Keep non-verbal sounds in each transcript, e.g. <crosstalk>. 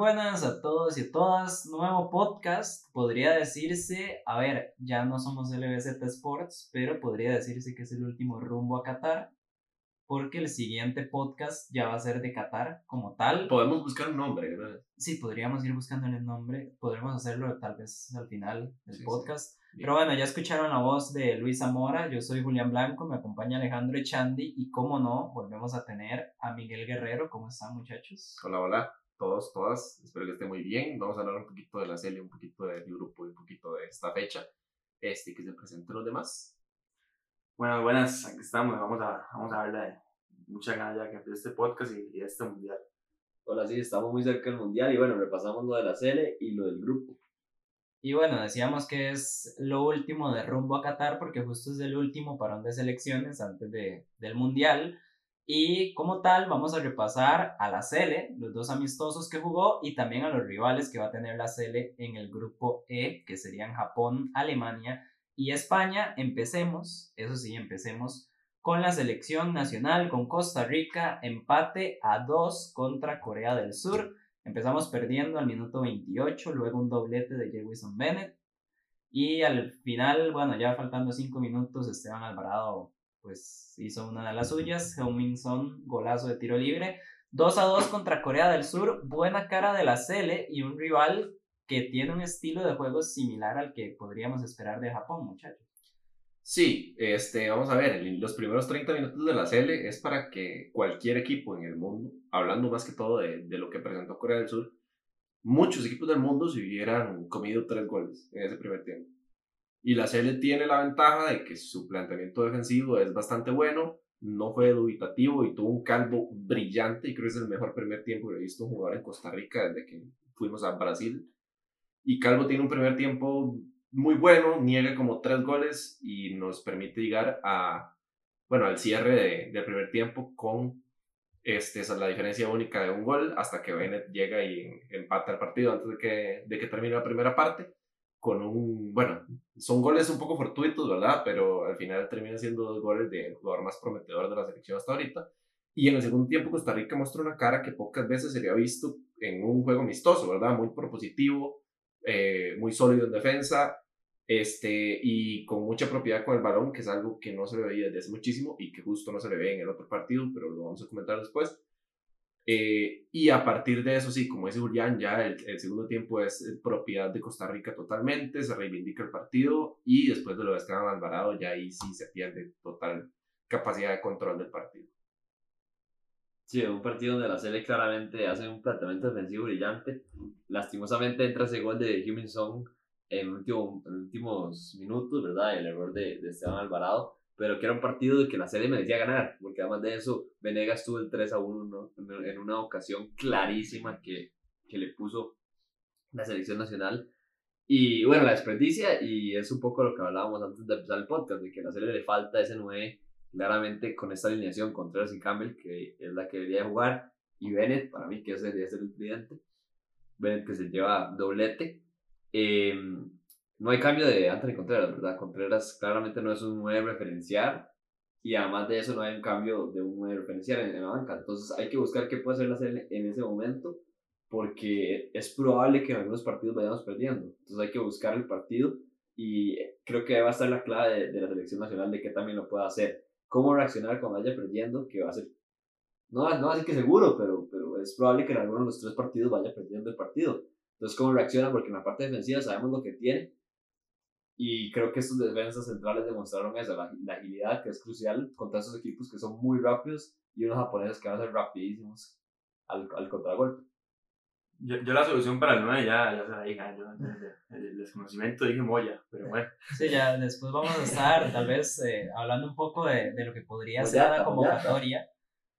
buenas a todos y a todas. Nuevo podcast. Podría decirse, a ver, ya no somos LBZ Sports, pero podría decirse que es el último rumbo a Qatar. Porque el siguiente podcast ya va a ser de Qatar como tal. Podemos buscar un nombre, ¿verdad? Sí, podríamos ir buscándole el nombre. Podremos hacerlo tal vez al final del Sí, sí. podcast. Bien. Pero bueno, ya escucharon la voz de Luis Zamora. Yo soy Julián Blanco. Me acompaña Alejandro Echandi. Y como no, volvemos a tener a Miguel Guerrero. ¿Cómo están, muchachos? Hola, hola, todos, todas. Espero que estén muy bien. Vamos a hablar un poquito de la serie, un poquito del grupo y un poquito de esta fecha. Este, que se presenten los demás. Bueno, buenas, aquí estamos. Vamos a, vamos a darle mucha ganas ya que empiece este podcast y, y este mundial. Hola, sí, estamos muy cerca del mundial y bueno, repasamos lo de la Sele y lo del grupo. Y bueno, decíamos que es lo último de rumbo a Qatar porque justo es el último parón de selecciones antes de, del Mundial. Y como tal, vamos a repasar a la Sele, los dos amistosos que jugó y también a los rivales que va a tener la Sele en el grupo E, que serían Japón, Alemania y España. Empecemos, eso sí, empecemos con la selección nacional, con Costa Rica, empate a 2 contra Corea del Sur. Empezamos perdiendo al minuto 28, luego un doblete de Jewison Bennett. Y al final, bueno, ya faltando 5 minutos, Esteban Alvarado pues hizo una de las suyas. Heung-Min Son, golazo de tiro libre. 2 a 2 contra Corea del Sur. Buena cara de la Cele y un rival que tiene un estilo de juego similar al que podríamos esperar de Japón, muchachos. Sí, este, vamos a ver, los primeros 30 minutos de la serie es para que cualquier equipo en el mundo, hablando más que todo de, de lo que presentó Corea del Sur, muchos equipos del mundo se hubieran comido tres goles en ese primer tiempo. Y la serie tiene la ventaja de que su planteamiento defensivo es bastante bueno, no fue dubitativo y tuvo un calvo brillante y creo que es el mejor primer tiempo que he visto un jugador en Costa Rica desde que fuimos a Brasil. Y Calvo tiene un primer tiempo muy bueno, niega como tres goles y nos permite llegar a, bueno, al cierre de- del primer tiempo con este, esa es la diferencia única de un gol hasta que Bennett llega y empata el partido antes de que, de que termine la primera parte con un, bueno, son goles un poco fortuitos, ¿verdad? Pero al final termina siendo dos goles del jugador más prometedor de la selección hasta ahorita. Y en el segundo tiempo Costa Rica muestra una cara que pocas veces se había visto en un juego amistoso, ¿verdad? Muy propositivo, eh, muy sólido en defensa este, y con mucha propiedad con el balón, que es algo que no se le veía desde hace muchísimo y que justo no se le ve en el otro partido, pero lo vamos a comentar después. Eh, y a partir de eso, sí, como dice Julián, ya el, el segundo tiempo es eh, propiedad de Costa Rica totalmente, se reivindica el partido y después de lo de Esteban Alvarado, ya ahí sí se pierde total capacidad de control del partido. Sí, un partido donde la Sele claramente hace un planteamiento defensivo brillante. Lastimosamente entra ese gol de Heung-Min Son en, último, en últimos minutos, ¿verdad? El error de, de Esteban Alvarado. Pero que era un partido de que la Sele merecía ganar, porque además de eso, Venegas tuvo el 3 a 1 ¿no? en, una ocasión clarísima que, que le puso la selección nacional. Y bueno, la desperdicia, y es un poco lo que hablábamos antes de empezar el podcast, de que a la Sele le falta ese 9 claramente con esta alineación Contreras y Campbell, que es la que debería jugar, y Bennett, para mí, que ese debería ser el tridente. Bennett que se lleva doblete. Eh, no hay cambio de Anthony Contreras, ¿verdad? Contreras claramente no es un 9 referencial, y además de eso no hay un cambio de un 9 referencial en, en la banca. Entonces hay que buscar qué puede hacer la serie en ese momento, porque es probable que en algunos partidos vayamos perdiendo. Entonces hay que buscar el partido y creo que va a estar la clave de, la selección nacional de que también lo pueda hacer cómo reaccionar cuando vaya perdiendo, que va a ser, no, no va a ser que seguro, pero, pero es probable que en alguno de los tres partidos vaya perdiendo el partido. Entonces, cómo reacciona, porque en la parte defensiva sabemos lo que tiene, y creo que estos defensas centrales demostraron eso, la, la agilidad que es crucial contra esos equipos que son muy rápidos y unos japoneses que van a ser rapidísimos al, al contragolpe. Yo, yo la solución para el 9 ya, ya se la dije, yo desde el desconocimiento dije Moya, pero bueno. Sí, ya después vamos a estar tal vez eh, hablando un poco de, de lo que podría ser Moyata, la convocatoria.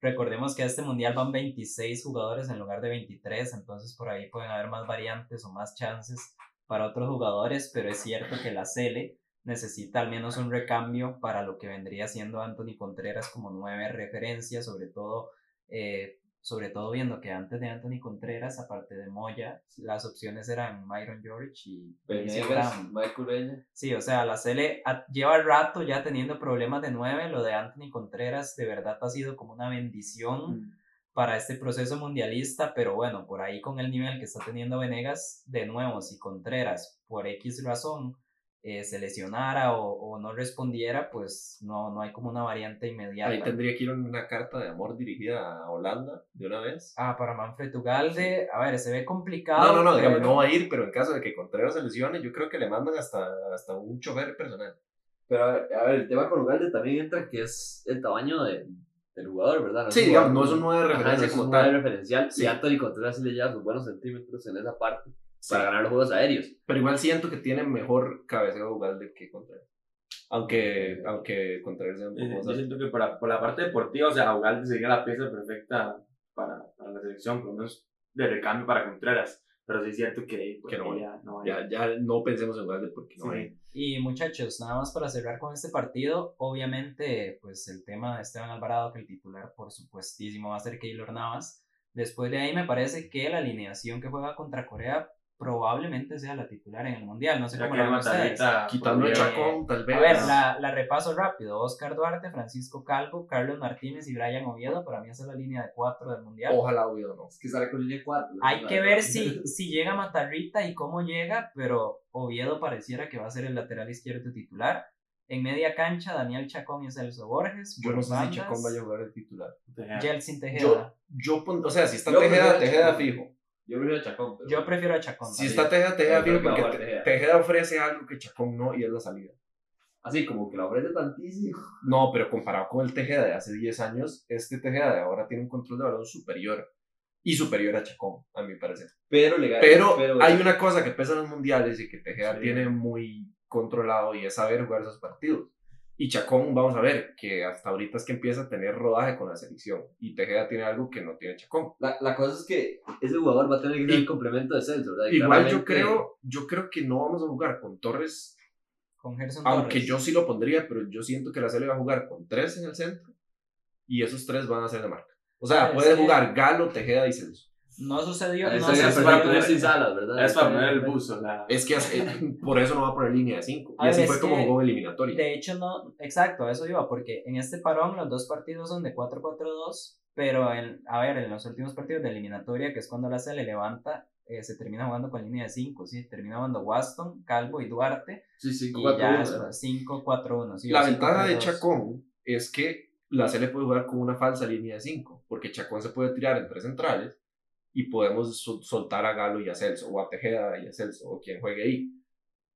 Recordemos que a este mundial van 26 jugadores en lugar de 23, entonces por ahí pueden haber más variantes o más chances para otros jugadores, pero es cierto que la Cele necesita al menos un recambio para lo que vendría siendo Anthony Contreras como nueve referencias, sobre todo eh, sobre todo viendo que antes de Anthony Contreras, aparte de Moya, las opciones eran Myron George y Venegas. Mike Ureña. Sí, o sea, la Cele ha- lleva rato ya teniendo problemas de nueve. Lo de Anthony Contreras de verdad ha sido como una bendición para este proceso mundialista, pero bueno, por ahí con el nivel que está teniendo Venegas, de nuevo, si Contreras por X razón eh, se lesionara o, o, no respondiera, pues no, no hay como una variante inmediata. Ahí tendría que ir una carta de amor dirigida a Holanda de una vez. Ah, para Manfred Ugalde, a ver, se ve complicado. No, no, no, digamos, no va a ir, pero en caso de que Contreras se lesione, yo creo que le mandan hasta, hasta un chofer personal. Pero a ver, a ver, el tema con Ugalde también entra que es el tamaño de, del jugador, ¿verdad? No sí, digamos, no es un 9 de referencia Ajá, no como es un tal. 9 referencial. Sí. Y Anthony Contreras sí le lleva sus buenos centímetros en esa parte Sí. para ganar los juegos aéreos. Pero igual siento que tiene mejor cabeceo Ugalde que Contreras. Aunque, aunque Contreras sea un poco Yo más yo siento que por la, por la parte deportiva, o sea, Ugalde sería la pieza perfecta para, para la selección, por lo menos de recambio para Contreras. Pero sí es cierto que, pues, Que no ya, no Ya, ya no pensemos en Ugalde porque no Sí. hay. Y muchachos, nada más para cerrar con este partido, obviamente, pues el tema de Esteban Alvarado, que el titular, por supuestísimo, va a ser Keylor Navas. Después de ahí, me parece que la alineación que juega contra Corea probablemente sea la titular en el mundial. No sé Ya cómo lo ven ustedes. Quitando a podría- Chacón, tal vez. A ver, la, la repaso rápido. Oscar Duarte, Francisco Calvo, Carlos Martínez y Brian Oviedo. Para mí esa es la línea de cuatro del mundial. Ojalá hubiera no. Es que sale con línea 4. Hay que ver <laughs> si, si llega Matarrita y cómo llega, pero Oviedo pareciera que va a ser el lateral izquierdo titular. En media cancha, Daniel Chacón y Celso Borges. Yo no sé si bandas, Chacón vaya a jugar de titular. Jelsin Yo, Tejeda. yo pon- o sea, si está Yo Tejeda, Tejeda fijo. Yo prefiero a Chacón. Pero... Yo prefiero a Chacón. Si está Tejeda, Tejeda a porque Tejeda. Tejeda ofrece algo que Chacón no y es la salida. Así como que la ofrece tantísimo. No, pero comparado con el Tejeda de hace 10 años, este Tejeda de ahora tiene un control de balón superior. Y superior a Chacón, a mi parecer. Pero le gana- Pero, hay una cosa que pesa en los mundiales y que Tejeda Sí. tiene muy controlado y es saber jugar esos partidos. Y Chacón, vamos a ver, que hasta ahorita es que empieza a tener rodaje con la selección. Y Tejeda tiene algo que no tiene Chacón. La, la cosa es que ese jugador va a tener que ser Y- el complemento de Celso, ¿verdad? Y Igual yo creo, yo creo que no vamos a jugar con Torres, Con Gerson aunque Torres. yo sí lo pondría, pero yo siento que la serie va a jugar con tres en el centro y esos tres van a ser de marca. O sea, Ah, puede jugar Galo, Tejeda y Celso. No sucedió. No es sucedió- para para poner sin salas, ¿verdad? Es para poner el es- buzo. La... Es que hace- por eso no va a poner línea de cinco. A Y ver, así es fue como jugó en eliminatoria. De hecho, no, exacto, a eso iba, porque en este parón los dos partidos son de 4-4-2, pero en, a ver, en los últimos partidos de eliminatoria, que es cuando la se le levanta, eh, se termina jugando con línea de 5, ¿sí? Termina jugando Waston, Calvo y Duarte, Sí, sí, y 4 ya es 5-4-1. sí, o La ventaja de 5-3-2. Chacón es que la C le puede jugar con una falsa línea de 5, porque Chacón se puede tirar entre centrales y podemos sol- soltar a Galo y a Celso, o a Tejeda y a Celso, o quien juegue ahí.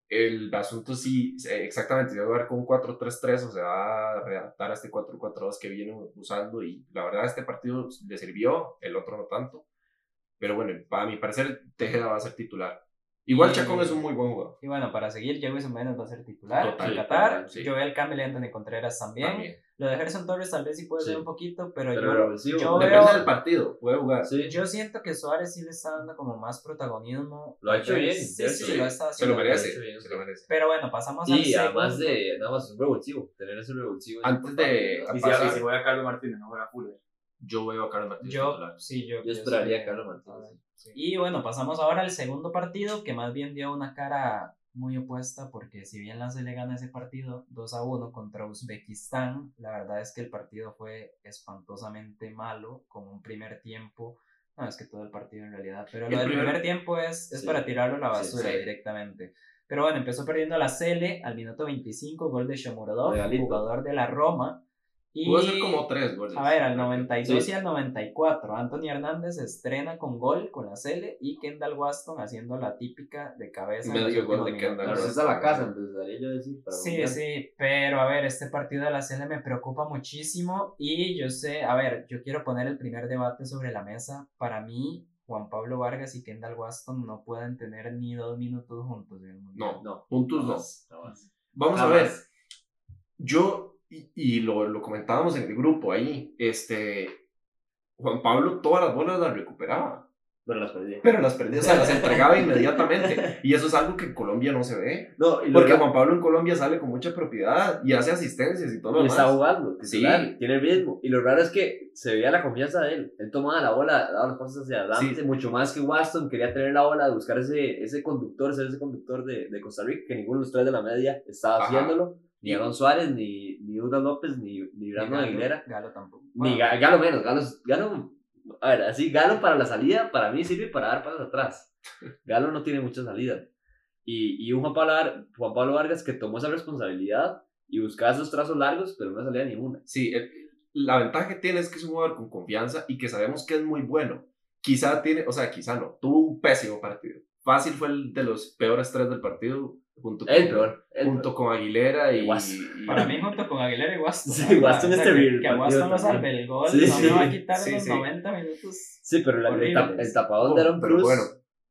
El asunto sí, eh, exactamente, se va a jugar con un 4-3-3 o se va a readaptar a este 4-4-2 que viene usando y la verdad este partido le sirvió, el otro no tanto. Pero bueno, para mi parecer Tejeda va a ser titular. Igual Y- Chacón es un muy buen jugador. Y bueno, para seguir, Jefferson Méndez va a ser titular Total, en Qatar. total, sí. Joel Campbell y Anthony Contreras también. También. Lo de Gerson Torres tal vez sí puede Sí. ser un poquito, pero, Pero yo, yo Depende veo, del partido, puede jugar. Sí, yo siento que Suárez sí le está dando como más protagonismo. Lo ha hecho bien, Sí, sí, Sí. lo está Se lo haciendo. merece, bien, se lo merece. Pero bueno, pasamos al Y además segundo. de, nada más un revulsivo, tener ese revulsivo. es Antes de-. Y si, Pasa- y si juega Carlos Martínez, no juega Fuller. Yo veo a Carlos Martínez Yo, sí, yo, Yo esperaría a Carlos Martínez. Sí. Y bueno, pasamos ahora al segundo partido, que más bien dio una cara muy opuesta, porque si bien la se le gana ese partido 2 a 1 contra Uzbekistán, la verdad es que el partido fue espantosamente malo, con un primer tiempo. No, es que todo el partido en realidad, pero lo El del primer- primer tiempo es, es Sí. para tirarlo a la basura sí. directamente. Pero bueno, empezó perdiendo la Cele al minuto 25, gol de Shomurodov, jugador de la Roma. Y Pudo ser como tres goles. a ver, al 92 Sí. y al 94, Anthony Hernández estrena con gol con la Cele y Kendall Waston haciendo la típica de cabeza. Medio gol de. Kendall Pero si es a la casa, empezaría yo a decir. para Sí, mundial. sí, pero a ver, este partido de la Cele me preocupa muchísimo y yo sé, a ver, yo quiero poner el primer debate sobre la mesa. Para mí, Juan Pablo Vargas y Kendall Waston no pueden tener ni dos minutos juntos en el Mundial. No, No, puntos no. Vamos a ver. más. Yo, y, y lo, lo comentábamos en el grupo ahí, este, Juan Pablo todas las bolas las recuperaba, Pero las perdí. pero las perdía, o sea, las entregaba <laughs> inmediatamente. Y eso es algo que en Colombia no se ve. No, y Porque que- Juan Pablo en Colombia sale con mucha propiedad y hace asistencias y todo lo y está demás. jugando, Sí. tiene ritmo. Y lo raro es que se veía la confianza de él. Él tomaba la bola, daba los pasos hacia adelante, Sí. mucho más que Waston. Quería tener la bola, buscar ese, ese conductor, ser ese conductor de, de Costa Rica, que ninguno de los tres de la media estaba Ajá. haciéndolo. Ni Aaron Suárez, ni, ni Douglas López, ni, ni Ni Brandon Aguilera. Galo tampoco. Ni Bueno, Ga- Galo menos. Galo, Galo A ver, así, Galo para la salida, para mí sirve para dar pasos atrás. <laughs> Galo no tiene mucha salida. Y, y un Juan Pablo, Juan Pablo Vargas que tomó esa responsabilidad y buscaba esos trazos largos, pero no salía ninguna. Sí, el- la ventaja que tiene es que es un jugador con confianza y que sabemos que es muy bueno. Quizá tiene, o sea, quizá no, tuvo un pésimo partido. Fácil fue el de los peores tres del partido, junto con, El peor. El junto peor. con Aguilera y, Para mí, junto con Aguilera y Waston. Sí. Waston es terrible Que Waston no salve el gol, Sí, no sí. me va a quitar Sí, los sí. 90 minutos. Sí, pero la- el, tap- Horribles. el tapadón Oh, de Aaron pero Cruz. bueno,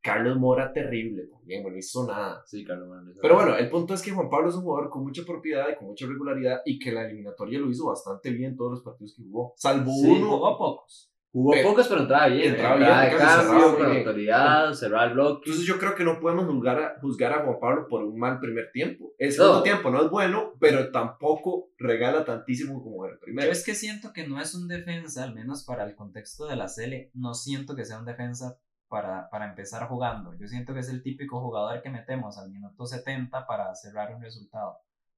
Carlos Mora terrible también, bueno, no hizo nada. Sí, Carlos Morales. Pero bueno, el punto es que Juan Pablo es un jugador con mucha propiedad y con mucha regularidad y que la eliminatoria lo hizo bastante bien todos los partidos que jugó. Salvo Sí, uno. Jugó pocos. Jugó Pero- pocos, pero entraba bien. entraba Entraba, bien, de casi cerraba cambio, con autoridad, cerraba el bloque. Entonces yo creo que no podemos juzgar a, juzgar a Juan Pablo por un mal primer tiempo. El No. segundo tiempo no es bueno, pero tampoco regala tantísimo como el Yo primero. es que siento que no es un defensa, al menos para el contexto de la Cele, no siento que sea un defensa para, para empezar jugando. Yo siento que es el típico jugador que metemos al minuto 70 para cerrar un resultado.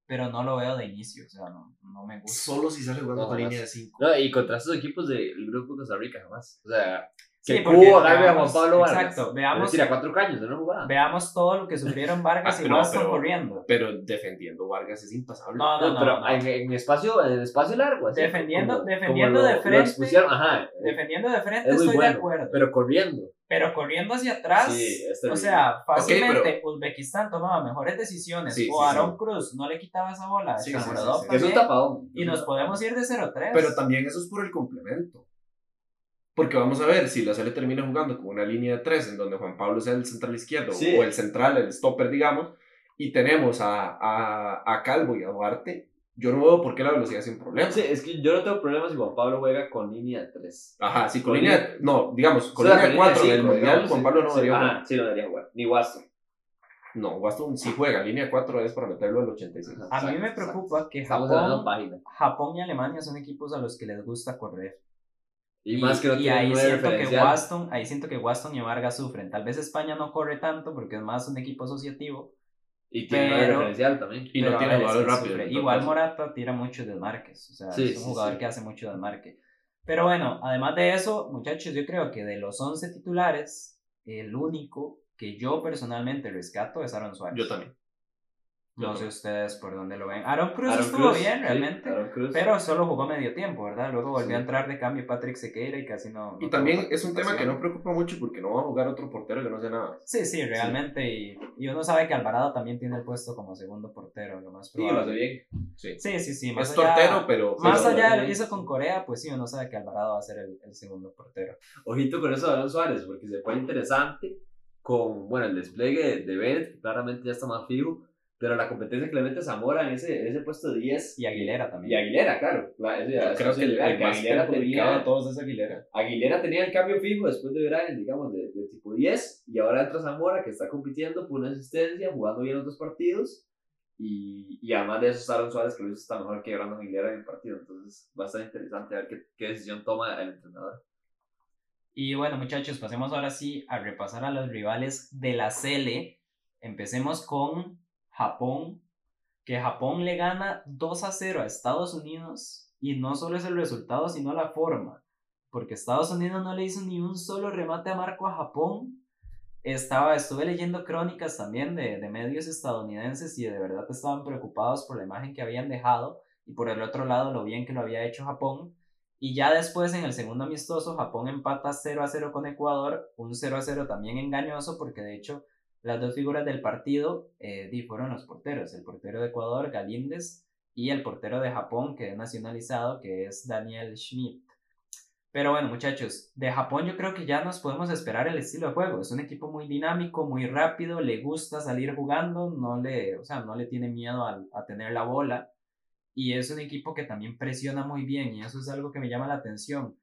Pero no lo veo de inicio, o sea, no, no me gusta. Solo si sale jugando No, con línea de 5. No, y contra estos equipos del grupo de Costa Rica, jamás. O sea, Sí, que porque Cubo agarre a Juan veamos- Pablo Vargas. exacto, veamos- Tira cuatro caños de una jugada. Veamos todo lo que sufrieron Vargas Ah, y no, pero- corriendo. Pero defendiendo Vargas es impasable. No, no, No, no. pero no. En, en espacio, en espacio largo. Así, Defendiendo- como- defendiendo como de frente. Lo ajá. Defendiendo de frente Es estoy bueno, de acuerdo. Pero, Pero corriendo. hacia atrás, Sí, o sea, fácilmente pero- Uzbekistán tomaba mejores decisiones. Sí, o sí, Aaron Cruz no le quitaba esa bola. Sí, sí, sí, sí. Es un tapadón. Y nos podemos ir de 0-3. Pero también eso es por el complemento. Porque vamos a ver, si la Sele termina jugando con una línea de 3 en donde Juan Pablo sea el central izquierdo Sí. o el central, el stopper, digamos, y tenemos a, a, a Calvo y a Duarte, yo no veo por qué la velocidad es un problema. Sí, es que yo no tengo problemas si Juan Pablo juega con línea 3. Ajá, sí, con, Con línea, no, digamos, con O sea, línea 4 en el Mundial, Juan. Pablo no Sí, debería jugar. Ajá, sí, no debería jugar. Ni Waston. No, Waston sí juega, línea 4 es para meterlo al 86. Ajá. a mí me preocupa que Japón. Japón y Alemania son equipos a los que les gusta correr. Y, más que no y ahí siento que. Waston, ahí siento que Waston y Vargas sufren. Tal vez España no corre tanto porque es más un equipo asociativo. Y tiene pero- referencial también. Y no tiene jugadores rápidos. Igual. Morata tira muchos desmarques. O sea, Sí, es un sí, jugador sí. que hace mucho desmarque. Pero bueno, además de eso, muchachos, yo creo que de los 11 titulares, el único que yo personalmente rescato es Aaron Suárez. Yo también. No sé ustedes por dónde lo ven. Aaron Cruz Aaron estuvo Cruz, bien sí, realmente. Cruz. Pero solo jugó medio tiempo, ¿verdad? Luego volvió Sí. a entrar de cambio Patrick Sequeira y casi no. no Y también es un tema que no preocupa mucho porque no va a jugar otro portero que no sé nada. Sí, sí, realmente. Y, y uno sabe que Alvarado también tiene el puesto como segundo portero, lo más Sí, lo hace probable. bien. Sí. Sí, sí, sí. Más Es allá, tortero, pero. Más pero- allá de lo sí. que hizo con Corea, pues sí, uno sabe que Alvarado va a ser el, el segundo portero. Ojito con eso de Aaron Suárez, porque se fue interesante con, bueno, el despliegue de, Bennett, claramente ya está más fijo, pero la competencia que le mete Zamora en ese, en ese puesto de 10. Y Aguilera también. Y Aguilera, claro. ya- Yo creo que el, el que Aguilera tenía, de todos es Aguilera. Aguilera tenía el cambio fijo después de Brian, digamos, de, de tipo 10, y ahora entra Zamora, que está compitiendo por una asistencia, jugando bien otros partidos, y, y además de eso está Aaron Suárez, que lo hizo hasta mejor que Brandon Aguilera en el partido, entonces va a estar interesante ver qué, qué decisión toma el entrenador. Y bueno, muchachos, pasemos ahora sí a repasar a los rivales de la Cele. Empecemos con Japón, que Japón le gana 2 a 0 a Estados Unidos y no solo es el resultado, sino la forma, porque Estados Unidos no le hizo ni un solo remate a Marco a Japón. Estaba, estuve leyendo crónicas también de, de medios estadounidenses y de verdad estaban preocupados por la imagen que habían dejado y por el otro lado lo bien que lo había hecho Japón. Y ya después en el segundo amistoso Japón empata 0 a 0 con Ecuador, un 0 a 0 también engañoso porque de hecho las dos figuras del partido eh, fueron los porteros, el portero de Ecuador, Galíndez, y el portero de Japón que es nacionalizado, que es Daniel Schmidt. Pero bueno, muchachos, de Japón yo creo que ya nos podemos esperar el estilo de juego. Es un equipo muy dinámico, muy rápido, le gusta salir jugando, no le, o sea, no le tiene miedo a, a tener la bola. Y es un equipo que también presiona muy bien y eso es algo que me llama la atención.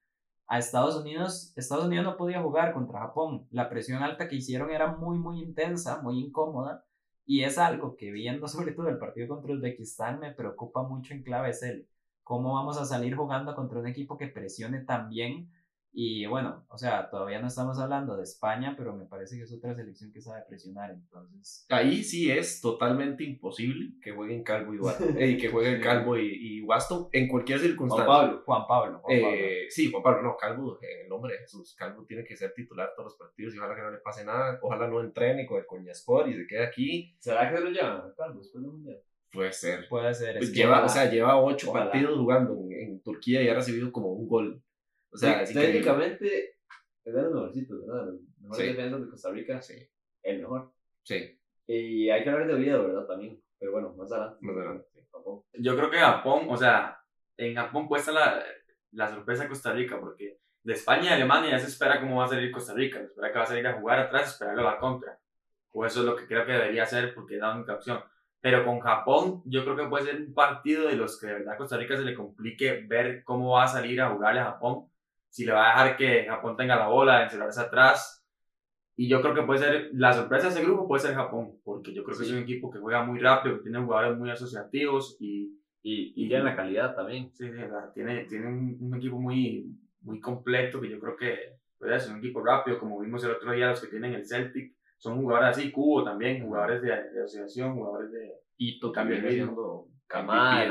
A Estados Unidos, Estados Unidos no podía jugar contra Japón. La presión alta que hicieron era muy, muy intensa, muy incómoda. Y es algo que viendo <laughs> sobre todo el partido contra Uzbekistán me preocupa mucho en clave es el cómo vamos a salir jugando contra un equipo que presione tan bien Y bueno, o sea, todavía no estamos hablando de España, pero me parece que es otra selección que sabe presionar, entonces... Ahí sí es totalmente imposible que jueguen Calvo y, Wa- eh, que jueguen <laughs> Calvo y, y Waston en cualquier Juan circunstancia. Pablo. Juan Pablo, Juan Pablo. Eh, sí, Juan Pablo, no, Calvo, en el nombre de Jesús. Calvo tiene que ser titular todos los partidos y ojalá que no le pase nada. Ojalá no entrene con el Coñaspor y se quede aquí. ¿Será que se lo llevan a Carlos después del mundial? Puede ser. Puede ser. Pues que lleva, o sea, lleva ocho Ojalá. partidos jugando en, en Turquía y ha recibido como un gol. O sea, Sí, técnicamente es de los mejorcitos, ¿verdad? Los mejores Sí. defensas de Costa Rica, Sí, el mejor. sí, Y hay que hablar de Oviedo, ¿verdad? También. Pero bueno, más adelante. más adelante. Yo creo que Japón, o sea, en Japón cuesta la, la sorpresa de Costa Rica, porque de España y Alemania ya se espera cómo va a salir Costa Rica, se espera que va a salir a jugar atrás, esperarle a la contra. O eso es lo que creo que debería hacer, porque es la única opción. Pero con Japón, yo creo que puede ser un partido de los que de verdad a Costa Rica se le complique ver cómo va a salir a jugarle a Japón, si le va a dejar que Japón tenga la bola, encerrarse atrás. Y yo creo que puede ser, la sorpresa de ese grupo puede ser Japón, porque yo creo que es un equipo que juega muy rápido, que tiene jugadores muy asociativos y Y, y tienen la calidad también. Sí, sí, tiene, tiene un, un equipo muy, muy completo que yo creo que puede ser un equipo rápido, como vimos el otro día los que tienen el Celtic, son jugadores así, Cubo también, jugadores de, de asociación, jugadores de... Y también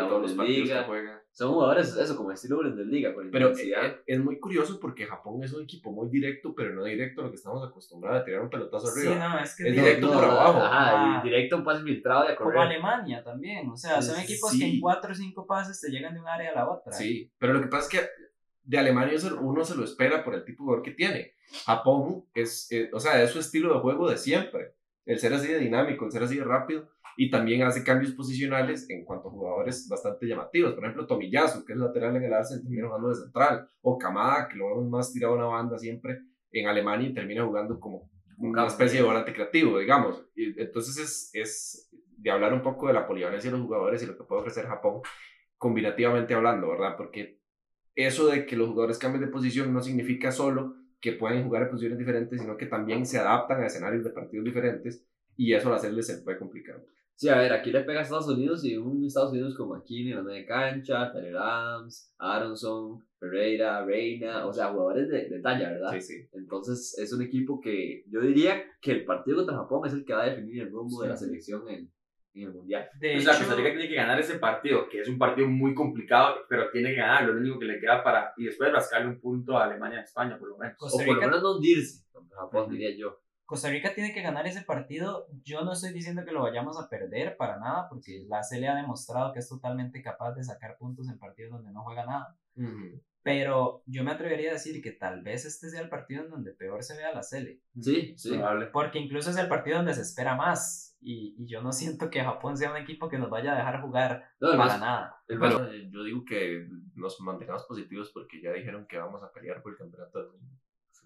todos los partidos que juega. Son jugadores, eso, como estilo Bundesliga, con Pero eh, es muy curioso porque Japón es un equipo muy directo, pero no directo a lo que estamos acostumbrados a tirar un pelotazo Sí, arriba. no, es que Es directo no, por abajo. Ajá, Ah. directo un pase filtrado y a Como correr. Alemania también, o sea, son equipos que Sí. en cuatro o cinco pases te llegan de un área a la otra. Sí, pero lo que pasa es que de Alemania uno se lo espera por el tipo de jugador que tiene. Japón es, eh, o sea, es su estilo de juego de siempre. El ser así de dinámico, el ser así de rápido y también hace cambios posicionales en cuanto a jugadores bastante llamativos. Por ejemplo, Tomiyasu, que es lateral en el Arsenal, termina jugando de central. O Kamada, que lo vemos más tirado a una banda siempre en Alemania y termina jugando como una especie de volante creativo, digamos. Y entonces es, es de hablar un poco de la polivalencia de los jugadores y lo que puede ofrecer Japón combinativamente hablando, ¿verdad? Porque eso de que los jugadores cambien de posición no significa solo que pueden jugar en posiciones diferentes, sino que también se adaptan a escenarios de partidos diferentes y eso al hacerles se puede complicar. Sí, a ver, aquí le pega a Estados Unidos y un Estados Unidos como aquí en la media cancha, Tyler Adams, Aronson, Pereira, Reina, o sea, jugadores de, de talla, ¿verdad? Sí, sí. Entonces es un equipo que yo diría que el partido contra Japón es el que va a definir el rumbo de la selección en, en el Mundial. De O sea, Costa Rica tiene que ganar ese partido, que es un partido muy complicado, pero tiene que ganar, lo único que le queda para... Y después rascarle un punto a Alemania y España, por lo menos. Costa o por lo menos no hundirse contra Japón, diría yo. Costa Rica tiene que ganar ese partido. Yo no estoy diciendo que lo vayamos a perder para nada, porque la CL ha demostrado que es totalmente capaz de sacar puntos en partidos donde no juega nada. Pero yo me atrevería a decir que tal vez este sea el partido en donde peor se vea la CL. Sí, sí. Probable. Porque incluso es el partido donde se espera más. Y, y yo no <laughs> siento que Japón sea un equipo que nos vaya a dejar jugar No, para además, nada. el Bueno, más- eh, yo digo que nos mantengamos positivos porque ya dijeron que vamos a pelear por el campeonato del mundo.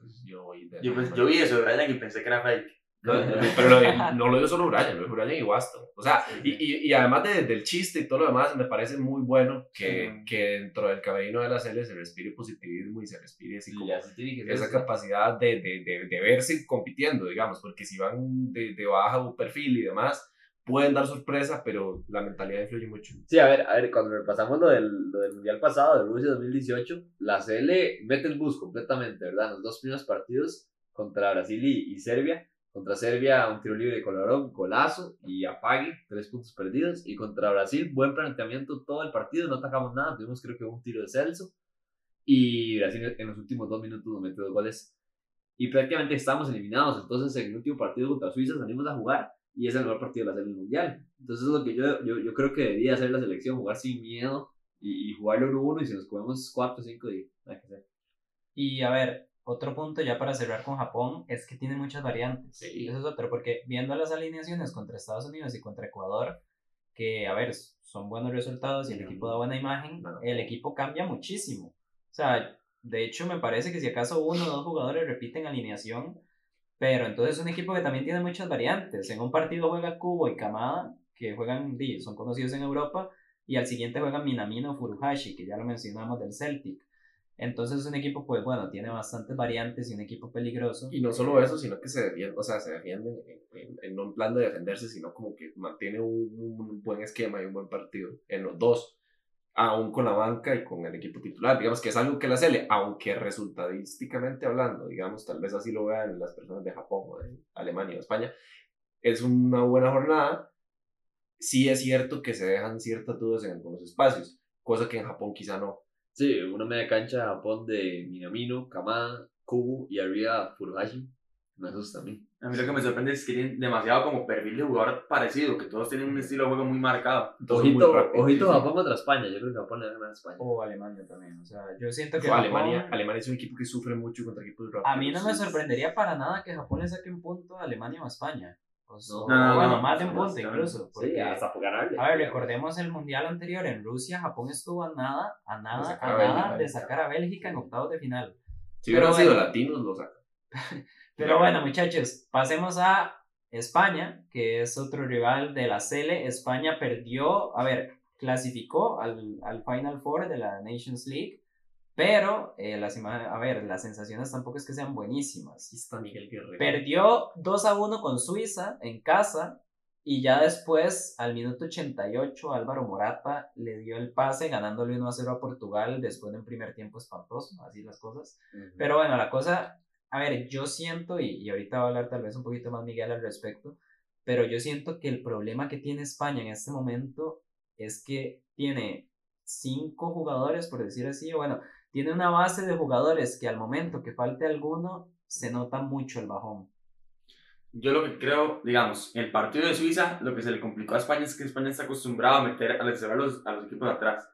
Entonces, yo, voy de- Yo, pens- yo vi eso de Brian y pensé que era fake. No, <laughs> pero lo- no lo digo solo Brian, lo digo Brian y Waston. O sea, y, y, y además de- del chiste y todo lo demás, me parece muy bueno que, Ujú. que dentro del camerino de la CL se respire positivismo y se respire así sí, como esa capacidad de, de, de, de verse compitiendo, digamos, porque si van de, de bajo perfil y demás, pueden dar sorpresa, pero la mentalidad influye mucho. Sí, a ver, a ver, cuando repasamos lo del, lo del Mundial pasado, de Rusia 2018, la CL mete el bus completamente, ¿verdad? Los dos primeros partidos contra Brasil y, y Serbia. Contra Serbia, un tiro libre de Colorón, golazo y apague, tres puntos perdidos. Y contra Brasil, buen planteamiento todo el partido, no atacamos nada, tuvimos creo que un tiro de Celso. Y Brasil en los últimos dos minutos nos mete dos goles. Y prácticamente estamos eliminados. Entonces, en el último partido contra Suiza salimos a jugar y es el mejor partido de la serie mundial. Entonces, es lo que yo, yo, yo creo que debería hacer la selección, jugar sin miedo y, y jugarlo 1-1 y si nos comemos 4 5 y nada que hacer. Y a ver, otro punto ya para cerrar con Japón es que tiene muchas variantes. Sí. Eso es otro, porque viendo las alineaciones contra Estados Unidos y contra Ecuador, que a ver, son buenos resultados y el equipo da buena imagen, No. el equipo cambia muchísimo. O sea, de hecho me parece que si acaso uno o dos jugadores repiten alineación, pero entonces es un equipo que también tiene muchas variantes. En un partido juega Kubo y Kamada, que juegan, son conocidos en Europa, y al siguiente juegan Minamino Furuhashi, que ya lo mencionamos del Celtic. Entonces es un equipo, pues bueno, tiene bastantes variantes y un equipo peligroso. Y no solo eso, sino que se defiende, o sea, se defiende en, en- plan de defenderse, sino como que mantiene un buen esquema y un buen partido en los dos. Aún con la banca y con el equipo titular. Digamos que es algo que la Sele, aunque resultadísticamente hablando, digamos, tal vez así lo vean las personas de Japón o de Alemania o España, es una buena jornada. Sí es cierto que se dejan ciertas dudas en algunos espacios, cosa que en Japón quizá no. Sí, una media cancha de Japón de Minamino, Kamada, Kubu y arriba Furuhashi. Me asusta a mí. A mí lo que me sorprende es que tienen demasiado como perfil de jugador parecido, que todos tienen un estilo de juego muy marcado. Todos muy Ojito, ojito. Japón contra España. Yo creo que Japón le gana a España. O Alemania también. O sea, yo siento que Japón- Alemania, Alemania es un equipo que sufre mucho contra equipos rápidos. A mí no me sorprendería para nada que Japón le saque un punto a Alemania o a España. O sea, No, no, bueno, no, más de un punto incluso. Sí, hasta por ganarle. A ver, recordemos el mundial anterior en Rusia, Japón estuvo a nada, a nada, a a nada Bélgica. de sacar a Bélgica en octavos de final. Si hubieran sido bueno. latinos, lo sacan. <laughs> Pero bueno, muchachos, pasemos a España, que es otro rival de la Sele. España perdió, a ver, clasificó al, al Final Four de la Nations League, pero eh, las a ver, las sensaciones tampoco es que sean buenísimas. Está Miguel Guerrero. Perdió 2 a 1 con Suiza en casa y ya después, al minuto 88, Álvaro Morata le dio el pase ganándole 1 a 0 a Portugal después de un primer tiempo espantoso, así las cosas. Pero bueno, la cosa, a ver, yo siento, y, ahorita va a hablar tal vez un poquito más Miguel al respecto, pero yo siento que el problema que tiene España en este momento es que tiene cinco jugadores, por decir así, bueno, tiene una base de jugadores que al momento que falte alguno, se nota mucho el bajón. Yo lo que creo, digamos, el partido de Suiza, lo que se le complicó a España es que España está acostumbrado a meter, a los, a los equipos atrás.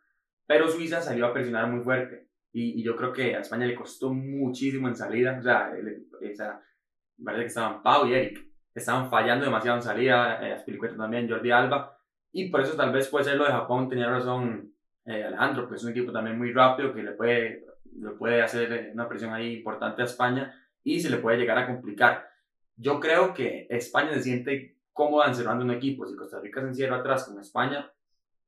Pero Suiza salió a presionar muy fuerte. Y, y yo creo que a España le costó muchísimo en salida. O sea, le- o sea, parece que estaban Pau y Eric. Estaban fallando demasiado en salida. Eh, Azpilicueta también, Jordi Alba. Y por eso tal vez puede ser lo de Japón. Tenía razón eh, Alejandro, que es un equipo también muy rápido que le puede, le puede hacer eh, una presión ahí importante a España y se le puede llegar a complicar. Yo creo que España se siente cómoda encerrando un equipo. Si Costa Rica se encierra atrás con España,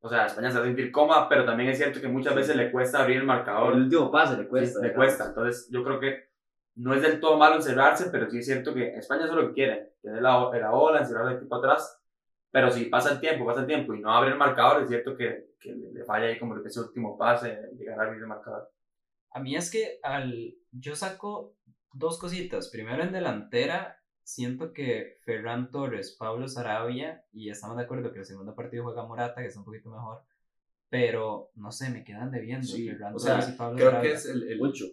o sea, España se va a sentir cómoda, pero también es cierto que muchas veces le cuesta abrir el marcador. El último pase le Sí, cuesta. le digamos. cuesta. Entonces, yo creo que no es del todo malo encerrarse, pero sí es cierto que España eso es lo que quiere, tener la, la ola, encerrar al equipo atrás. Pero si pasa el tiempo, pasa el tiempo y no abre el marcador, es cierto que, que le, le falla ahí como ese último pase, llegar a abrir el marcador. A mí es que al, yo saco dos cositas. Primero en delantera, siento que Ferran Torres, Pablo Sarabia, y estamos de acuerdo que el segundo partido juega Morata, que es un poquito mejor, pero no sé, me quedan debiendo Sí, Ferran o sea, Torres y Pablo creo Sarabia. que es el, el- Mucho.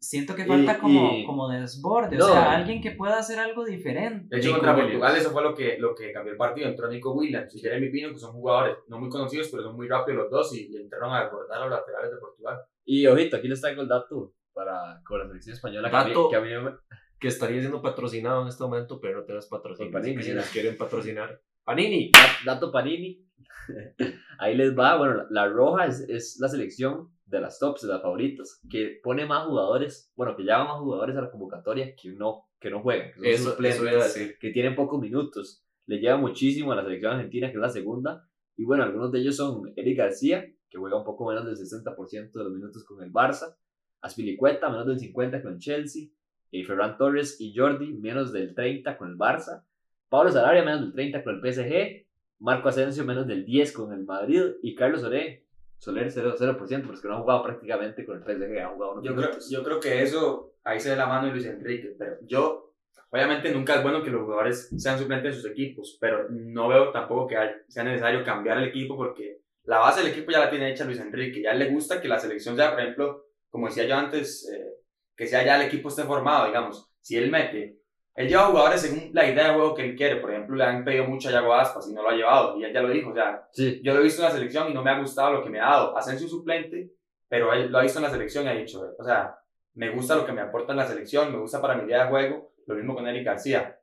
Siento que Y- falta como, y- como desborde, No. o sea, alguien que pueda hacer algo diferente. De hecho, Nico contra Williams. Portugal eso fue lo que, lo que cambió el partido. Entró Nico Williams y Jeremy Pino, que son jugadores no muy conocidos, pero son muy rápidos los dos y, y entraron a desbordar a los laterales de Portugal. Y ojito, aquí les traigo el dato para con la selección española. que a mí- Dato. Que a mí, me- que estaría siendo patrocinado en este momento, pero no tenemos patrocinio. Panini, que si nos quieren patrocinar. Panini. Da- Dato Panini. <laughs> Ahí les va. Bueno, la, roja es, es la selección de las tops, de las favoritas, que pone más jugadores, bueno, que llama más jugadores a la convocatoria que no, que no juegan. Que Eso, eso decir. que tienen pocos minutos. Le lleva muchísimo a la selección argentina, que es la segunda. Y bueno, algunos de ellos son Eric García, que juega un poco menos del 60% de los minutos con el Barça. Aspilicueta, menos del 50% con Chelsea. Y Ferran Torres y Jordi, menos del 30% con el Barça. Pablo Sarabia, menos del 30% con el PSG. Marco Asensio, menos del 10% con el Madrid. Y Carlos Soler, Soler 0%, 0% porque no ha jugado prácticamente con el PSG, ha jugado unos Yo creo, yo creo que eso, ahí se da la mano de Luis Enrique, pero yo, obviamente nunca es bueno que los jugadores sean suplentes en sus equipos, pero no veo tampoco que sea necesario cambiar el equipo porque la base del equipo ya la tiene hecha Luis Enrique, ya le gusta que la selección sea, por ejemplo, como decía yo antes, eh, que sea ya el equipo esté formado, digamos, si él mete, él lleva jugadores según la idea de juego que él quiere, por ejemplo, le han pedido mucho a Yago Aspas y no lo ha llevado, y él ya lo dijo, o sea, Sí, yo lo he visto en la selección y no me ha gustado lo que me ha dado. Asensio suplente, pero él lo ha visto en la selección y ha dicho, o sea, me gusta lo que me aporta en la selección, me gusta para mi idea de juego, lo mismo con Eric García.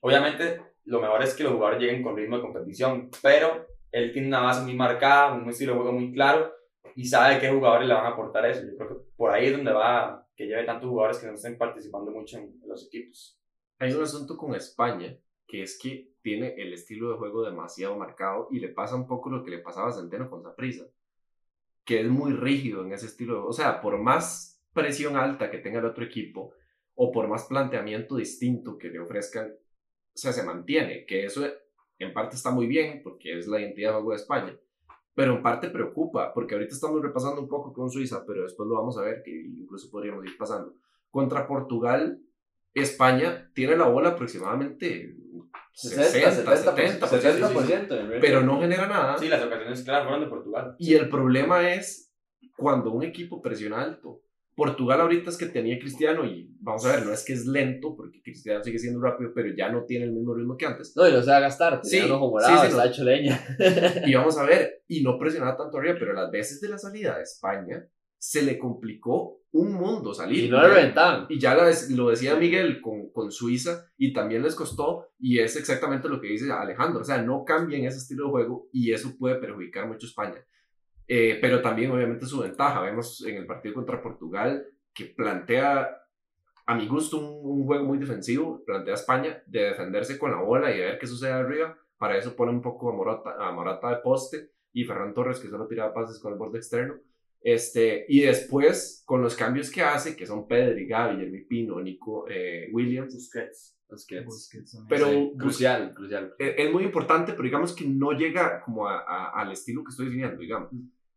Obviamente, lo mejor es que los jugadores lleguen con ritmo de competición, pero él tiene una base muy marcada, un estilo de juego muy claro y sabe qué jugadores le van a aportar eso. Yo creo que por ahí es donde va que lleve tantos jugadores que no estén participando mucho en, los equipos. Hay un asunto con España, que es que tiene el estilo de juego demasiado marcado y le pasa un poco lo que le pasaba a Centeno con Saprissa, que es muy rígido en ese estilo. de- O sea, por más presión alta que tenga el otro equipo o por más planteamiento distinto que le ofrezcan, o sea, se mantiene, que eso en parte está muy bien porque es la identidad de juego de España, pero en parte preocupa, porque ahorita estamos repasando un poco con Suiza, pero después lo vamos a ver, que incluso podríamos ir pasando. Contra Portugal, España tiene la bola aproximadamente 60, 70, 70%, pero no genera nada. Sí, las ocasiones claras fueron de Portugal. Y el problema es cuando un equipo presiona alto. Portugal ahorita es que tenía Cristiano y vamos a ver, no es que es lento, porque Cristiano sigue siendo rápido, pero ya no tiene el mismo ritmo que antes. No, y no se va a gastar, Sí, sí, ojo sí, morado, sí, no. hecho leña. Y vamos a ver, y no presionaba tanto arriba, pero las veces de la salida de España se le complicó un mundo salir. Y no le reventaban. Y ya lo decía Miguel con, con Suiza y también les costó y es exactamente lo que dice Alejandro, o sea, no cambien ese estilo de juego y eso puede perjudicar mucho a España. Eh, pero también obviamente su ventaja, vemos en el partido contra Portugal que plantea a mi gusto un, juego muy defensivo, plantea España de defenderse con la bola y de ver qué sucede arriba, para eso pone un poco a Morata, a Morata de poste y Ferran Torres que solo tiraba pases con el borde externo. Este, y después, con los cambios que hace, que son Pedri, Gavi, Jeremy Pino, Nico eh, Williams, Busquets. Busquets. Busquets pero Sí, crucial, crucial. eh, es muy importante, pero digamos que no llega como a- a- al estilo que estoy definiendo, digamos.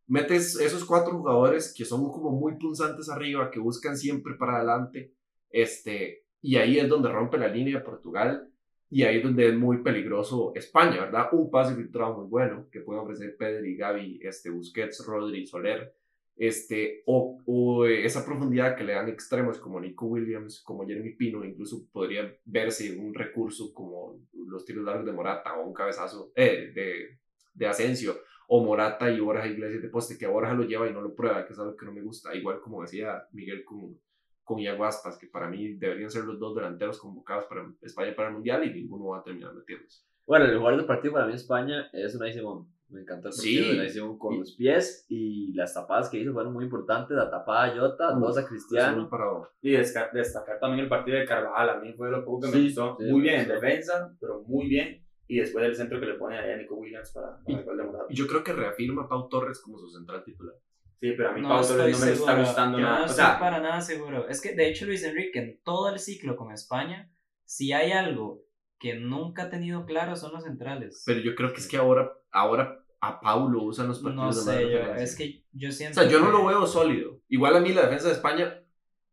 Metes esos cuatro jugadores que son como muy punzantes arriba, que buscan siempre para adelante, este, y ahí es donde rompe la línea de Portugal, y ahí es donde es muy peligroso España, ¿verdad? Un pase filtrado muy bueno que pueden ofrecer Pedri, Gavi, este, Busquets, Rodri, Soler, este, o, o esa profundidad que le dan extremos como Nico Williams, como Jeremy Pino, incluso podría verse un recurso como los tiros largos de Morata o un cabezazo eh, de, de Asensio, o Morata y Borja Iglesias de poste, que Borja lo lleva y no lo prueba, que es algo que no me gusta, igual como decía Miguel con, con Iago Aspas, que para mí deberían ser los dos delanteros convocados para España para el Mundial y ninguno va a terminar metiéndose. Bueno, el jugador del partido para mí España es Unai Simón. Me encantó el Sí. partido de Unai Simón con Y- los pies y las tapadas que hizo fueron muy importantes. La tapada a Jota, Uf, dos a Cristiano. Y destacar también el partido de Carvajal. A mí fue lo poco que me Sí, gustó. sí, muy bien en sí. defensa, pero muy bien. Y después el centro que le pone a Nico Williams para, para Y- el gol de Morata. Y yo creo que reafirma a Pau Torres como su central titular. Sí, pero a mí No Pau Torres no me está gustando Yo nada. No o sea, para nada seguro. Es que de hecho Luis Enrique en todo el ciclo con España, si hay algo que nunca ha tenido claro son los centrales. Pero yo creo que es que ahora, ahora a Pau lo usan los partidos no de sé, yo, es que yo O siento sea, yo no lo veo sólido. Igual a mí la defensa de España,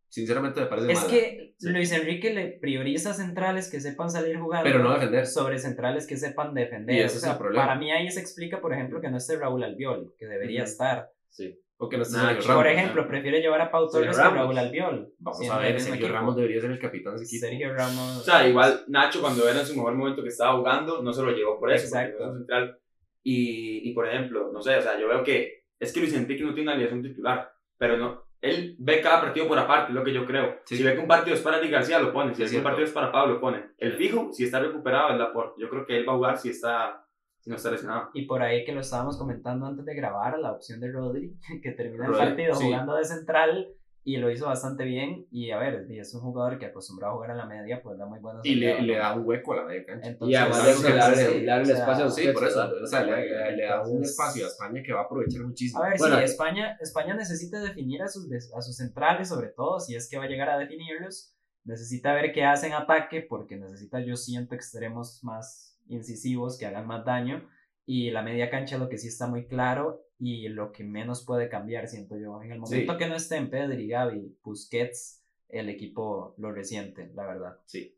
sinceramente me parece Es mala. que Sí. Luis Enrique le prioriza centrales que sepan salir jugando. Pero no defender. Sobre centrales que sepan defender. Y ese O es el problema. Para mí ahí se explica, por ejemplo, que no esté Raúl Albiol, que debería estar. Sí. O que no esté Sergio Por Ramos. ejemplo, prefiere llevar a Pau Torres que Ramos. Raúl Albiol. Vamos a ver, Sergio equipo. Ramos debería ser el capitán de ese equipo. Sergio Ramos. O sea, igual Nacho cuando era en su mejor momento que estaba jugando, no se lo llevó por eso. Exacto. central. Y, y por ejemplo, no sé, o sea, yo veo que es que Luis Enrique no tiene una alineación titular, pero no, él ve cada partido por aparte, es lo que yo creo. Sí. Si ve que un partido es para Eric García, lo pone. Si Es ve que un partido es para Pablo, lo pone. El fijo, si está recuperado, es Laporte. Yo creo que él va a jugar si está, si no está lesionado. Y por ahí que lo estábamos comentando antes de grabar, la opción de Rodri, <laughs> que termina el Rodri, partido sí. jugando de central y lo hizo bastante bien. Y a ver, y es un jugador que acostumbrado a jugar en la media, pues da muy buenos Y le, le da un hueco a la media cancha. Entonces, Y además le el o sea, espacio a Sí, por eso. O sea, le, le da un espacio a España que va a aprovechar muchísimo. A ver, Bueno, sí, España, España necesita definir a sus, a sus centrales, sobre todo, si es que va a llegar a definirlos. Necesita ver qué hacen ataque, porque necesita, yo siento, extremos más incisivos que hagan más daño. Y la media cancha lo que sí está muy claro y lo que menos puede cambiar, siento yo. En el momento Sí. que no estén Pedri, Gavi, Busquets, el equipo lo resiente, la verdad. Sí.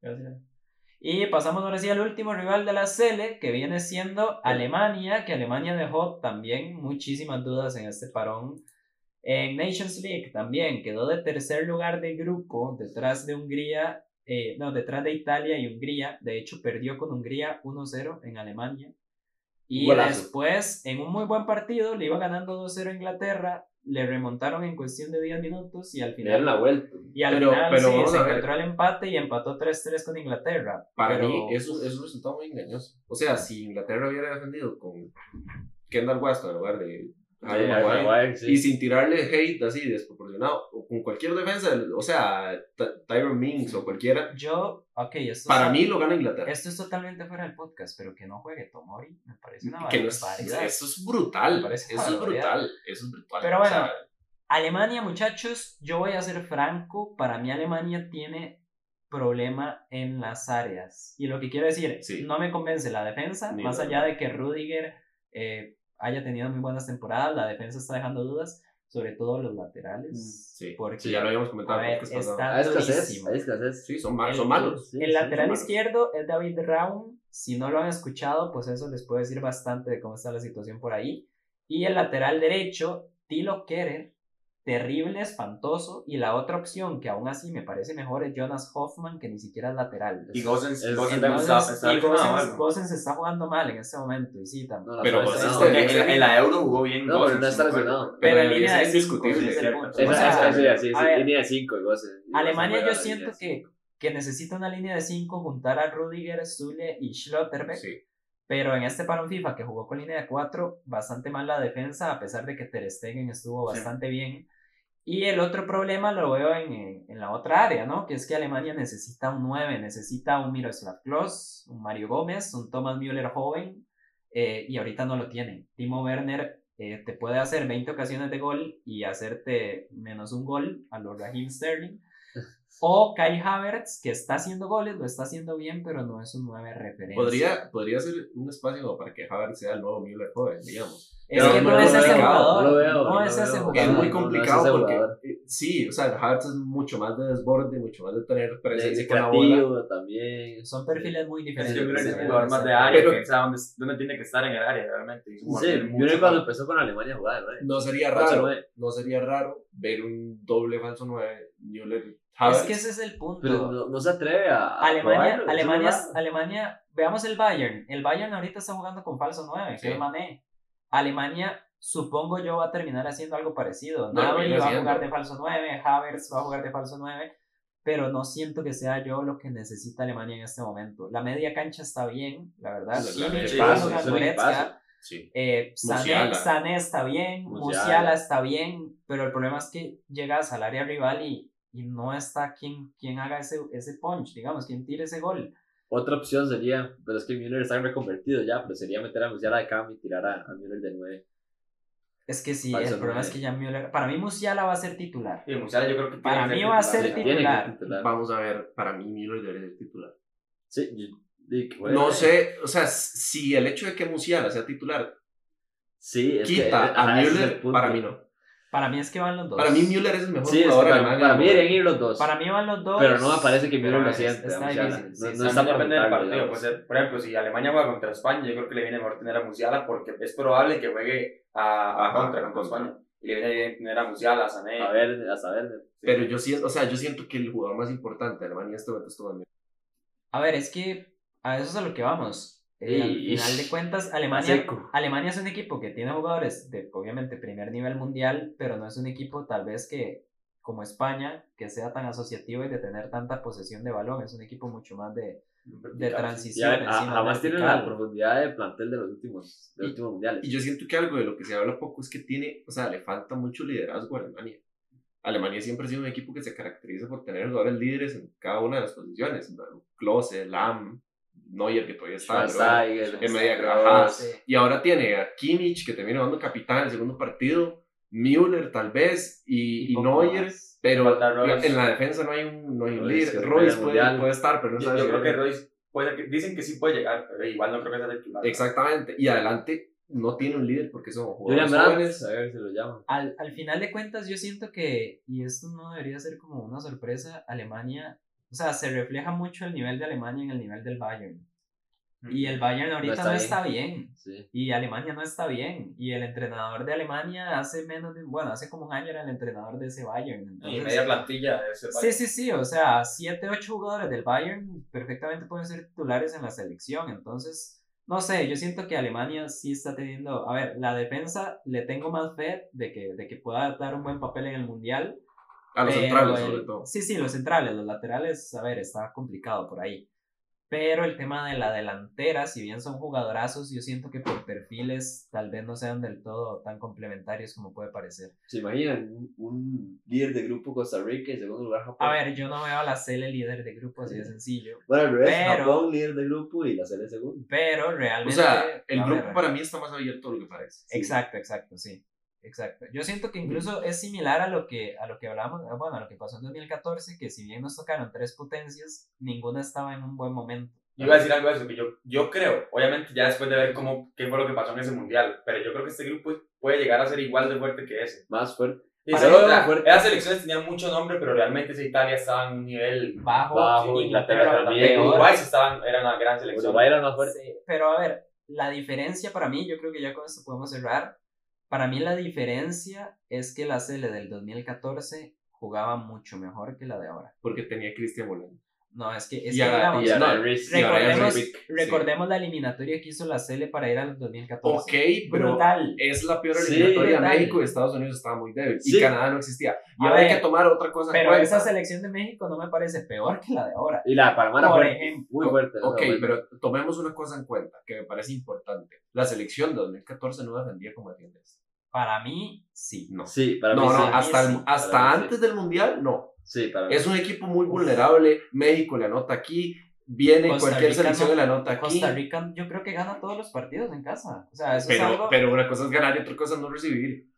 Gracias. Y pasamos ahora sí al último rival de la Sele, que viene siendo Alemania, que Alemania dejó también muchísimas dudas en este parón. En Nations League también quedó de tercer lugar de grupo, detrás de Hungría, eh, no, detrás de Italia y Hungría. De hecho, perdió con Hungría 1-0 en Alemania. Y Golazo. después, en un muy buen partido, le iba ganando 2-0 a Inglaterra, le remontaron en cuestión de 10 minutos y al Le final la vuelta. y al Pero- final pero sí, se encontró el empate y empató 3-3 con Inglaterra. Para pero, mí eso es un resultado muy engañoso. O sea, si Inglaterra hubiera defendido con Kendall Weston en lugar de Harry Maguire, Maguire, sí. y sin tirarle hate así desproporcionado, o con cualquier defensa, o sea, Ty- Tyron Mings o cualquiera, Yo, ok, esto, para es, mí lo gana Inglaterra. esto es totalmente fuera del podcast, pero que no juegue Tomori me parece una Que no es- eso es brutal, eso es brutal, eso es brutal. Pero O bueno, sea, Alemania, muchachos, yo voy a ser franco, para mí Alemania tiene problema en las áreas. Y lo que quiero decir, Sí. no me convence la defensa, Ni más allá de que Rudiger eh, haya tenido muy buenas temporadas, la defensa está dejando dudas, sobre todo los laterales. Sí, porque, sí, ya lo habíamos comentado. a ver, está escasez. Sí, son, mal- el- son malos. Sí, el sí, lateral malos. izquierdo es David Raum. Si no lo han escuchado, pues eso les puede decir bastante de cómo está la situación por ahí. Y el lateral derecho, Tilo Kerer, terrible, espantoso. Y la otra opción, que aún así me parece mejor, es Jonas Hoffman, que ni siquiera es lateral. Y Gosens, Es- Gosens está, y Gosens-. Gosens jugando mal en este momento. Y sí, también. No, Pero ese- en, en la Euro jugó bien No, pero Gosens, no está lesionado. Pero en línea de es 5, indiscutible. ese es el punto. Esa- O Esa, sea, esa, sí, sí, a sí, ver, línea de 5, Alemania yo siento que, que necesita una línea de 5, juntar a Rudiger, Zule y Schlotterbeck. Sí. Pero en este parón FIFA que jugó con línea de 4, bastante mal la defensa, a pesar de que Ter Stegen estuvo Sí. bastante bien. Y el otro problema lo veo en, en, en la otra área, ¿no? Que es que Alemania necesita un 9, necesita un Miroslav Klose, un Mario Gómez, un Thomas Müller joven, eh, y ahorita no lo tienen. Timo Werner eh, te puede hacer 20 ocasiones de gol y hacerte menos un gol a los Raheem Sterling. O Kai Havertz, que está haciendo goles, lo está haciendo bien, pero no es un 9 referencia. Podría, podría ser un espacio para que Havertz sea el nuevo Müller joven, digamos. Es Pero que no no, es ese no jugador. No, veo, no es ese Es jugador. muy no, no es complicado ese porque, eh, sí, o sea, Havertz es mucho más de desborde, mucho más de tener presencia con la bola. creativo también. Son perfiles muy Es diferentes. que Müller es Sí, un jugador sí, más sí. de área, Pero- que sabe dónde, dónde tiene que estar en el área realmente. Es Sí, que tiene mucho Müller cuando empezó con Alemania jugaba, ¿no? No sería raro, no sería raro ver un doble falso 9, Müller, Es que ese es el punto. Pero no, no se atreve a. Alemania, probarlo, Alemania, es. Alemania, veamos el Bayern. El Bayern ahorita está jugando con falso 9, que Sí. es Mané. Alemania, supongo yo, va a terminar haciendo algo parecido. No, viene va a jugar de falso 9, Havertz va a jugar de falso 9, pero no siento que sea yo lo que necesita Alemania en este momento. La media cancha está bien, la verdad. Sí, la Kimmich, Sí. Eh, Sané, está bien, Musiala. Musiala. está bien, pero el problema es que llegas al área rival y, y no está quien, quien haga ese, ese punch, digamos, quien tire ese gol. Otra opción sería, pero es que Müller está reconvertido ya, pero sería meter a Musiala de cambio y tirar a, a Müller de 9. Es que sí, el problema es que ya Müller, para mí Musiala va a ser titular. Sí, Musiala yo creo que tiene Para mí va a ser titular. Vamos a ver, para mí Müller debería ser titular. Sí, bueno, No eh. sé, o sea, si el hecho de que Musiala sea titular Sí, es que, quita a es Müller, para mí no. Para mí es que van los dos. Para mí Müller es el mejor Sí, es que jugador para, mí deberían ir los dos. Para mí van los dos. pero no me parece que Müller lo es- siente. está a difícil, sí, no, sí, no está depende del partido. Puede ser, por ejemplo, si Alemania juega contra España, yo creo que le viene mejor tener a Musiala porque es probable que juegue a, a contra a contra. España. Y le viene bien tener a Musiala, a Sané. A ver, hasta ver. Pero yo sí, o sea, yo siento que el jugador más importante de Alemania en este momento es Thomas. A ver, es que a eso es a lo que vamos. Eh, al final de cuentas, Alemania. Alemania es un equipo que tiene jugadores de, obviamente, primer nivel mundial, pero no es un equipo tal vez que, como España, que sea tan asociativo y de tener tanta posesión de balón. Es un equipo mucho más de, de transición. ver, encima, a- jamás tienen la profundidad de plantel de los últimos, de los Y- últimos mundiales. Y yo siento que algo de lo que se habla poco es que tiene, o sea, le falta mucho liderazgo a Alemania. Alemania siempre ha sido un equipo que se caracteriza por tener jugadores líderes en cada una de las posiciones. Klose, Lam, Neuer, que todavía está. en media ajá. Sí. Y ahora tiene a Kimmich, que termina jugando capitán en el segundo partido, Müller tal vez, y, y Neuer, más. pero en la defensa no hay un, no hay un Royce, líder. que Royce el puede, puede estar, pero no Yo, sabe yo si- creo que Royce puede dicen que sí puede llegar, pero igual no creo que sea titular. Exactamente. Y adelante no tiene un líder porque son jugadores jóvenes. a ver si lo llaman. Al, al final de cuentas, yo siento que, y esto no debería ser como una sorpresa, Alemania, o sea, se refleja mucho el nivel de Alemania en el nivel del Bayern. Y el Bayern ahorita está no está bien. Sí. Y Alemania no está bien. Y el entrenador de Alemania hace menos de, bueno, hace como un año era el entrenador de ese Bayern. Y Entonces, media plantilla de ese sí, sí, sí, o sea, 7, 8 jugadores del Bayern perfectamente pueden ser titulares en la selección. Entonces, no sé, yo siento que Alemania sí está teniendo, a ver, la defensa le tengo más fe de que, de que pueda dar un buen papel en el Mundial. A los pero centrales, el- sobre todo. Sí, sí, los centrales, los laterales, a ver, está complicado por ahí. Pero el tema de la delantera, si bien son jugadorazos, yo siento que por perfiles tal vez no sean del todo tan complementarios como puede parecer. ¿Se imaginan un, un líder de grupo Costa Rica y segundo lugar Japón? A ver, yo no veo a la Cele líder de grupo así de sencillo. Bueno, al revés, pero- Japón líder de grupo y la serie segundo. Pero O realmente. sea, el grupo ver, para mí está más abierto de lo que parece. Exacto, exacto, sí. Exacto. Yo siento que incluso es similar a lo que, a lo que hablamos, bueno, a lo que pasó en 2014, que si bien nos tocaron tres potencias, ninguna estaba en un buen momento. Yo iba a decir algo de eso, que yo, yo creo, obviamente ya después de ver cómo, qué fue lo que pasó en ese mundial, pero yo creo que este grupo puede llegar a ser igual de fuerte que ese. Más fuerte. Sí, la- fuerte. Esas selecciones tenían mucho nombre, pero realmente esa Italia estaba en un nivel Bajo, Bajo, Inglaterra también. Uruguay estaban, era una gran selección. Uruguay era más fuerte. Sí, pero a ver, la diferencia para mí, yo creo que ya con esto podemos cerrar. Para mí la diferencia es que la Sele del 2014 jugaba mucho mejor que la de ahora. Porque tenía Cristian Molano. No, es que, es que digamos, no, Riz- recordemos, Vic, sí. recordemos la eliminatoria que hizo la Sele para ir al 2014. Ok, pero Brutal. es la peor Sí, eliminatoria. brutal. México y Estados Unidos estaba muy débil. Sí. Y Canadá no existía. Y ahora hay que tomar otra cosa Pero esa selección de México no me parece peor que la de ahora. Y la de Panamá Por ejemplo. Muy fuerte. Ok, pero tomemos una cosa en cuenta que me parece importante. La selección de 2014 no defendía como defiende esta. Para mí, sí. No. Sí, para no, mí no, sí. hasta, el- hasta para mí sí. antes del Mundial, no. Sí, para mí. Es un equipo muy vulnerable. México le anota aquí. Viene Costa cualquier Rica selección no- y le anota aquí. Costa Rica yo creo que gana todos los partidos en casa. O sea, eso es algo... pero una cosa es ganar y otra cosa es no recibir.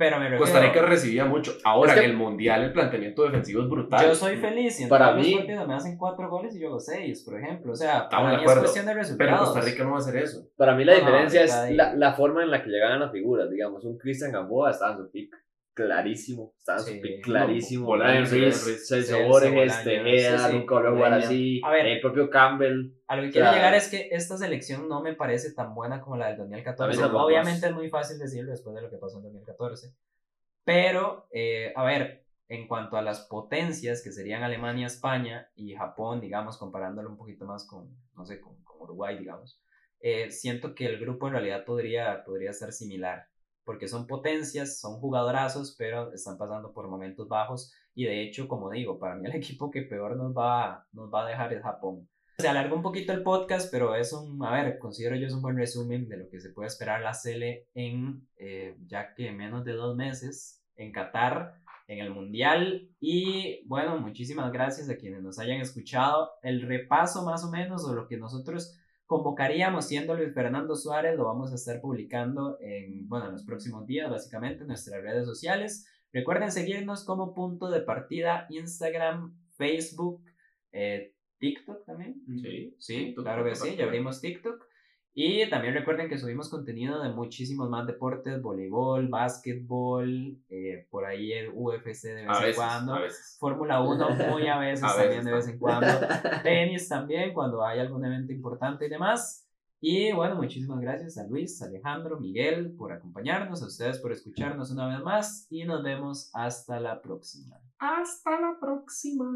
Pero me refiero- Costa Rica recibía mucho. Ahora, Es que- en el Mundial, el planteamiento defensivo es brutal. Yo soy feliz y en Para todos mí- los partidos me hacen cuatro goles y yo hago seis, por ejemplo. O sea, Estamos para de mí es acuerdo, cuestión de Pero resultados. Costa Rica no va a hacer eso. Para mí la No, diferencia es la, la forma en la que llegaban las figuras, digamos, un Cristian Gamboa estaba en su pick clarísimo, estaba Sí. pick clarísimo, No, Brian Reese, Celso, Borges, Tejeda, sí, sí, nunca volvió a jugar Bolaños. así, el propio Campbell, A lo que quiero llegar es que esta selección no me parece tan buena como la del 2014. A mí tampoco. Obviamente es muy fácil decirlo después de lo que pasó en 2014. Pero, eh, a ver, en cuanto a las potencias que serían Alemania, España y Japón, digamos, comparándolo un poquito más con, no sé, con, con Uruguay, digamos, eh, siento que el grupo en realidad podría, podría ser similar. Porque son potencias, son jugadorazos, pero están pasando por momentos bajos. Y de hecho, como digo, para mí el <laughs> equipo que peor nos va, nos va a dejar es Japón. Se alargó un poquito el podcast, pero es un, a ver, considero yo es un buen resumen de lo que se puede esperar la Cele en, eh, ya que menos de dos meses, en Qatar, en el Mundial. Y bueno, muchísimas gracias a quienes nos hayan escuchado. El repaso más o menos o lo que nosotros convocaríamos siendo Luis Fernando Suárez lo vamos a estar publicando en, bueno, en los próximos días, básicamente en nuestras redes sociales. Recuerden seguirnos como punto de partida Instagram, Facebook, eh, TikTok también. Sí, Sí, TikTok, claro que sí, ya abrimos TikTok. Y también recuerden que subimos contenido de muchísimos más deportes, voleibol, básquetbol, eh, por ahí el UFC de vez A en veces, cuando. Fórmula 1 muy a <laughs> veces, A también veces de vez en cuando. <laughs> Tenis también cuando hay algún evento importante y demás. Y bueno, muchísimas gracias a Luis, Alejandro, Miguel por acompañarnos, a ustedes por escucharnos una vez más y nos vemos hasta la próxima. Hasta la próxima.